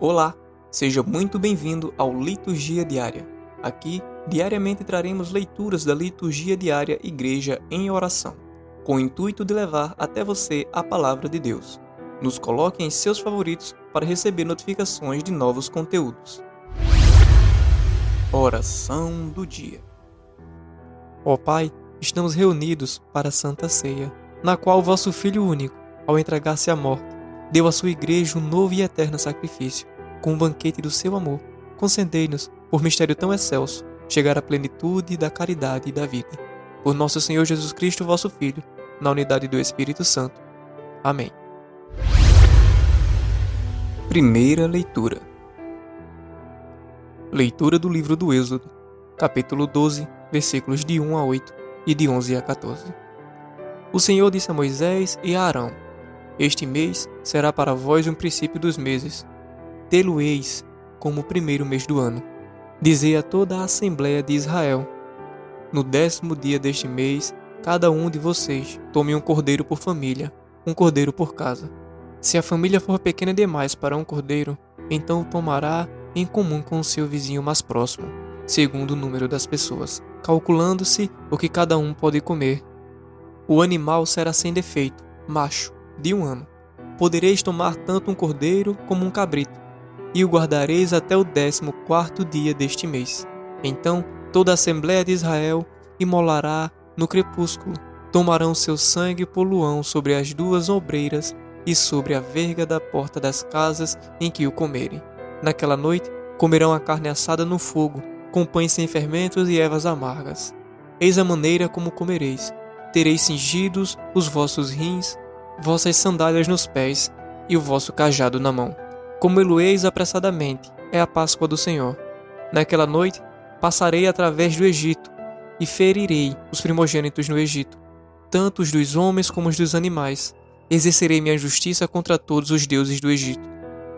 Olá, seja muito bem-vindo ao Liturgia Diária. Aqui, diariamente traremos leituras da Liturgia Diária Igreja em Oração, com o intuito de levar até você a palavra de Deus. Nos coloque em seus favoritos para receber notificações de novos conteúdos. Oração do Dia Ó Pai, estamos reunidos para a Santa Ceia, na qual vosso Filho único, ao entregar-se à morte, deu à sua igreja um novo e eterno sacrifício, com o um banquete do seu amor. Concedei-nos, por mistério tão excelso, chegar à plenitude da caridade e da vida. Por nosso Senhor Jesus Cristo, vosso Filho, na unidade do Espírito Santo. Amém. Primeira leitura. Leitura do livro do Êxodo, capítulo 12, versículos de 1 a 8 e de 11 a 14. O Senhor disse a Moisés e a Arão: este mês será para vós um princípio dos meses. Tê-lo-eis como o primeiro mês do ano. Dizei a toda a Assembleia de Israel: No décimo dia deste mês, cada um de vocês tome um cordeiro por família, um cordeiro por casa. Se a família for pequena demais para um cordeiro, então o tomará em comum com o seu vizinho mais próximo, segundo o número das pessoas, calculando-se o que cada um pode comer. O animal será sem defeito, macho, de um ano. Podereis tomar tanto um cordeiro como um cabrito, e o guardareis até o décimo quarto dia deste mês. Então toda a Assembléia de Israel imolará no crepúsculo, tomarão seu sangue poluão sobre as duas obreiras e sobre a verga da porta das casas em que o comerem. Naquela noite comerão a carne assada no fogo, com pães sem fermentos e ervas amargas. Eis a maneira como comereis. Tereis cingidos os vossos rins vossas sandálias nos pés e o vosso cajado na mão. Como eloeis apressadamente, é a Páscoa do Senhor. Naquela noite passarei através do Egito e ferirei os primogênitos no Egito, tanto os dos homens como os dos animais. Exercerei minha justiça contra todos os deuses do Egito.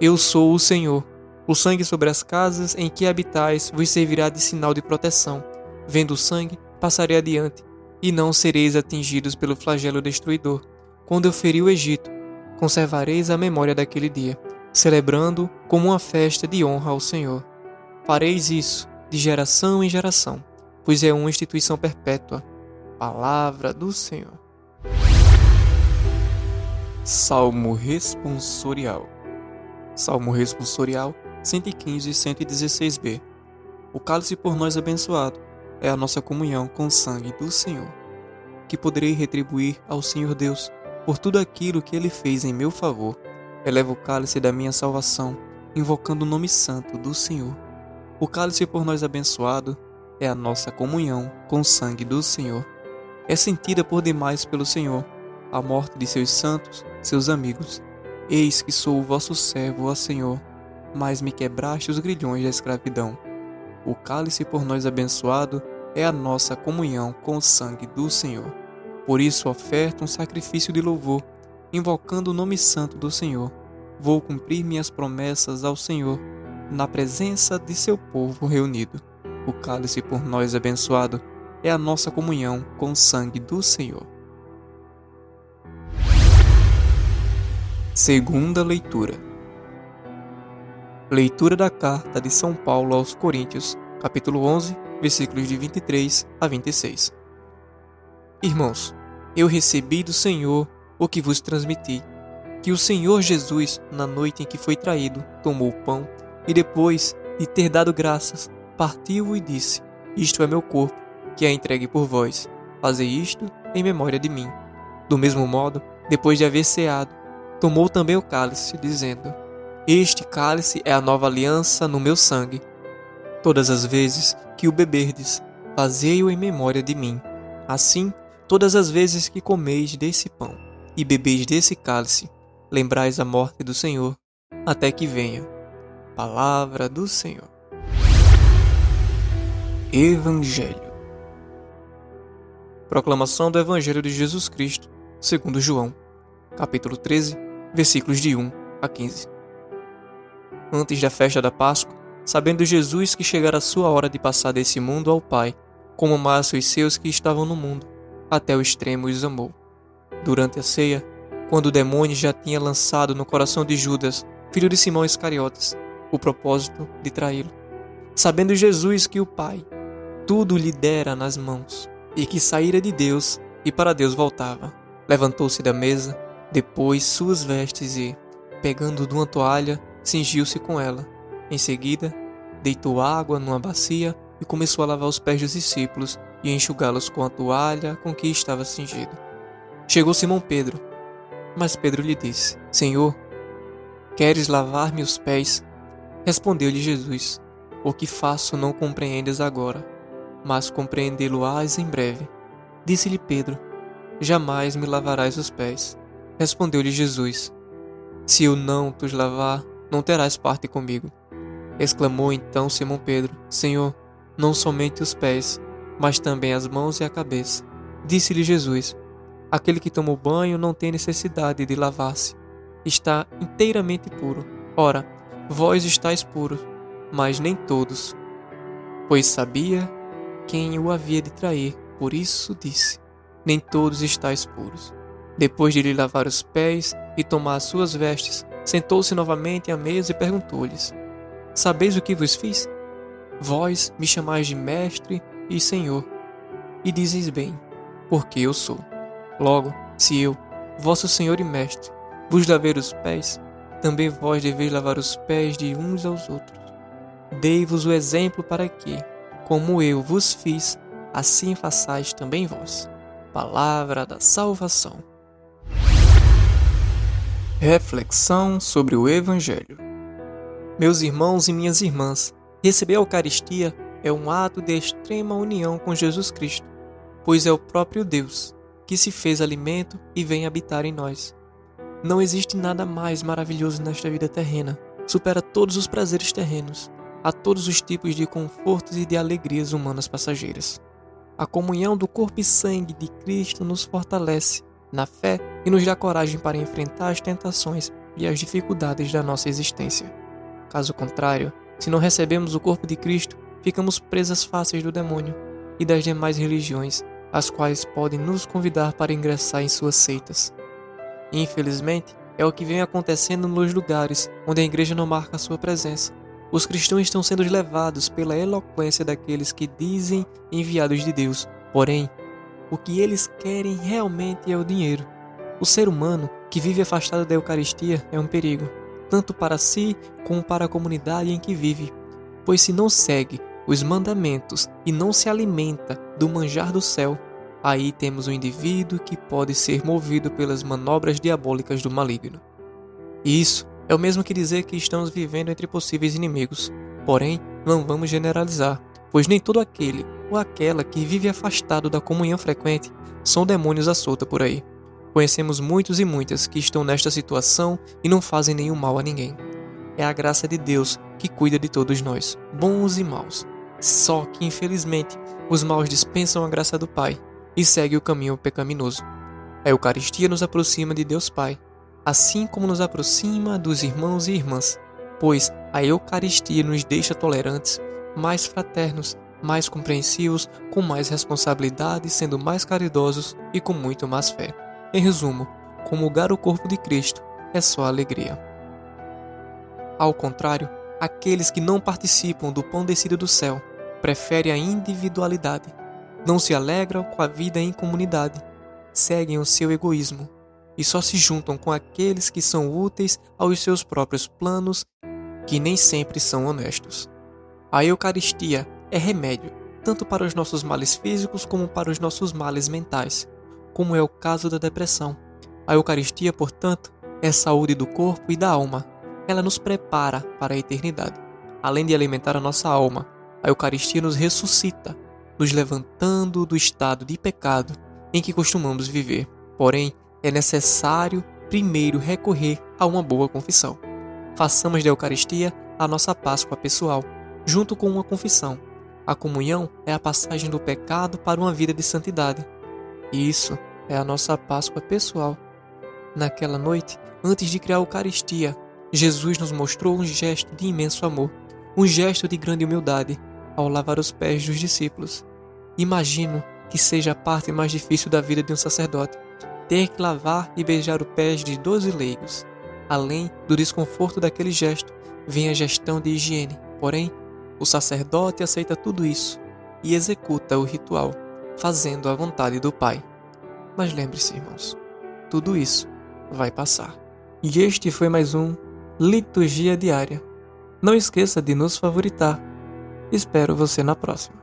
Eu sou o Senhor. O sangue sobre as casas em que habitais vos servirá de sinal de proteção. Vendo o sangue, passarei adiante, e não sereis atingidos pelo flagelo destruidor quando eu feri o Egito, conservareis a memória daquele dia, celebrando como uma festa de honra ao Senhor. Fareis isso de geração em geração, pois é uma instituição perpétua. Palavra do Senhor. Salmo responsorial. Salmo responsorial 115 e 116b. O cálice por nós abençoado é a nossa comunhão com o sangue do Senhor, que poderei retribuir ao Senhor Deus por tudo aquilo que ele fez em meu favor. Elevo o cálice da minha salvação, invocando o nome santo do Senhor. O cálice por nós abençoado é a nossa comunhão com o sangue do Senhor. É sentida por demais pelo Senhor a morte de seus santos, seus amigos. Eis que sou o vosso servo, ó Senhor, mas me quebraste os grilhões da escravidão. O cálice por nós abençoado é a nossa comunhão com o sangue do Senhor. Por isso oferto um sacrifício de louvor, invocando o nome santo do Senhor. Vou cumprir minhas promessas ao Senhor, na presença de seu povo reunido. O cálice por nós abençoado é a nossa comunhão com o sangue do Senhor. Segunda leitura. Leitura da carta de São Paulo aos Coríntios, capítulo 11, versículos de 23 a 26. Irmãos, eu recebi do Senhor o que vos transmiti, que o Senhor Jesus, na noite em que foi traído, tomou o pão e depois de ter dado graças, partiu e disse: Isto é meu corpo, que é entregue por vós. Fazei isto em memória de mim. Do mesmo modo, depois de haver ceado, tomou também o cálice, dizendo: Este cálice é a nova aliança no meu sangue. Todas as vezes que o beberdes, fazei-o em memória de mim. Assim, todas as vezes que comeis desse pão e bebeis desse cálice, lembrais a morte do Senhor, até que venha. Palavra do Senhor. Evangelho. Proclamação do Evangelho de Jesus Cristo, segundo João, capítulo 13, versículos de 1 a 15. Antes da festa da Páscoa, sabendo Jesus que chegara a sua hora de passar desse mundo ao Pai, como amasse os seus que estavam no mundo, até o extremo os amou. Durante a ceia, quando o demônio já tinha lançado no coração de Judas, filho de Simão Iscariotes, o propósito de traí-lo. Sabendo Jesus que o Pai tudo lhe dera nas mãos, e que saíra de Deus e para Deus voltava, levantou-se da mesa, depois suas vestes e, pegando de uma toalha, cingiu-se com ela. Em seguida, deitou água numa bacia e começou a lavar os pés dos discípulos e enxugá-los com a toalha com que estava cingido. Chegou Simão Pedro, mas Pedro lhe disse: Senhor, queres lavar-me os pés? Respondeu-lhe Jesus: O que faço não compreendes agora, mas compreendê-lo-ás em breve. Disse-lhe Pedro: Jamais me lavarás os pés. Respondeu-lhe Jesus: Se eu não tos lavar, não terás parte comigo. Exclamou então Simão Pedro: Senhor, não somente os pés, mas também as mãos e a cabeça. Disse-lhe Jesus: Aquele que toma o banho não tem necessidade de lavar-se, está inteiramente puro. Ora, vós estáis puros, mas nem todos. Pois sabia quem o havia de trair, por isso disse: Nem todos estáis puros. Depois de lhe lavar os pés e tomar as suas vestes, sentou-se novamente à mesa e perguntou-lhes: Sabeis o que vos fiz? Vós me chamais de mestre e senhor, e dizes bem, porque eu sou. Logo, se eu, vosso Senhor e Mestre, vos lavei os pés, também vós deveis lavar os pés de uns aos outros. Dei-vos o exemplo para que, como eu vos fiz, assim façais também vós. Palavra da salvação. Reflexão sobre o Evangelho. Meus irmãos e minhas irmãs, receber a Eucaristia é um ato de extrema união com Jesus Cristo, pois é o próprio Deus que se fez alimento e vem habitar em nós. Não existe nada mais maravilhoso nesta vida terrena. Supera todos os prazeres terrenos, a todos os tipos de confortos e de alegrias humanas passageiras. A comunhão do corpo e sangue de Cristo nos fortalece na fé e nos dá coragem para enfrentar as tentações e as dificuldades da nossa existência. Caso contrário, se não recebemos o corpo de Cristo, ficamos presas fáceis do demônio e das demais religiões as quais podem nos convidar para ingressar em suas seitas. Infelizmente, é o que vem acontecendo nos lugares onde a igreja não marca sua presença. Os cristãos estão sendo levados pela eloquência daqueles que dizem enviados de Deus, porém, o que eles querem realmente é o dinheiro. O ser humano que vive afastado da Eucaristia é um perigo, tanto para si como para a comunidade em que vive, pois se não segue os mandamentos e não se alimenta do manjar do céu, aí temos um indivíduo que pode ser movido pelas manobras diabólicas do maligno. E isso é o mesmo que dizer que estamos vivendo entre possíveis inimigos. Porém, não vamos generalizar, pois nem todo aquele ou aquela que vive afastado da comunhão frequente são demônios à solta por aí. Conhecemos muitos e muitas que estão nesta situação e não fazem nenhum mal a ninguém. É a graça de Deus que cuida de todos nós, bons e maus. Só que, infelizmente, os maus dispensam a graça do Pai e seguem o caminho pecaminoso. A Eucaristia nos aproxima de Deus Pai, assim como nos aproxima dos irmãos e irmãs, pois a Eucaristia nos deixa tolerantes, mais fraternos, mais compreensivos, com mais responsabilidade, sendo mais caridosos e com muito mais fé. Em resumo, comungar o corpo de Cristo é só alegria. Ao contrário, aqueles que não participam do pão descido do céu prefere a individualidade, não se alegram com a vida em comunidade, seguem o seu egoísmo e só se juntam com aqueles que são úteis aos seus próprios planos, que nem sempre são honestos. A Eucaristia é remédio tanto para os nossos males físicos como para os nossos males mentais, como é o caso da depressão. A Eucaristia, portanto, é saúde do corpo e da alma. Ela nos prepara para a eternidade. Além de alimentar a nossa alma, a Eucaristia nos ressuscita, nos levantando do estado de pecado em que costumamos viver. Porém, é necessário primeiro recorrer a uma boa confissão. Façamos da Eucaristia a nossa Páscoa pessoal, junto com uma confissão. A comunhão é a passagem do pecado para uma vida de santidade. Isso é a nossa Páscoa pessoal. Naquela noite, antes de criar a Eucaristia, Jesus nos mostrou um gesto de imenso amor, um gesto de grande humildade, ao lavar os pés dos discípulos. Imagino que seja a parte mais difícil da vida de um sacerdote, ter que lavar e beijar os pés de doze leigos. Além do desconforto daquele gesto, vem a gestão de higiene. Porém, o sacerdote aceita tudo isso e executa o ritual, fazendo a vontade do Pai. Mas lembre-se, irmãos, tudo isso vai passar. E este foi mais um Liturgia Diária. Não esqueça de nos favoritar. Espero você na próxima.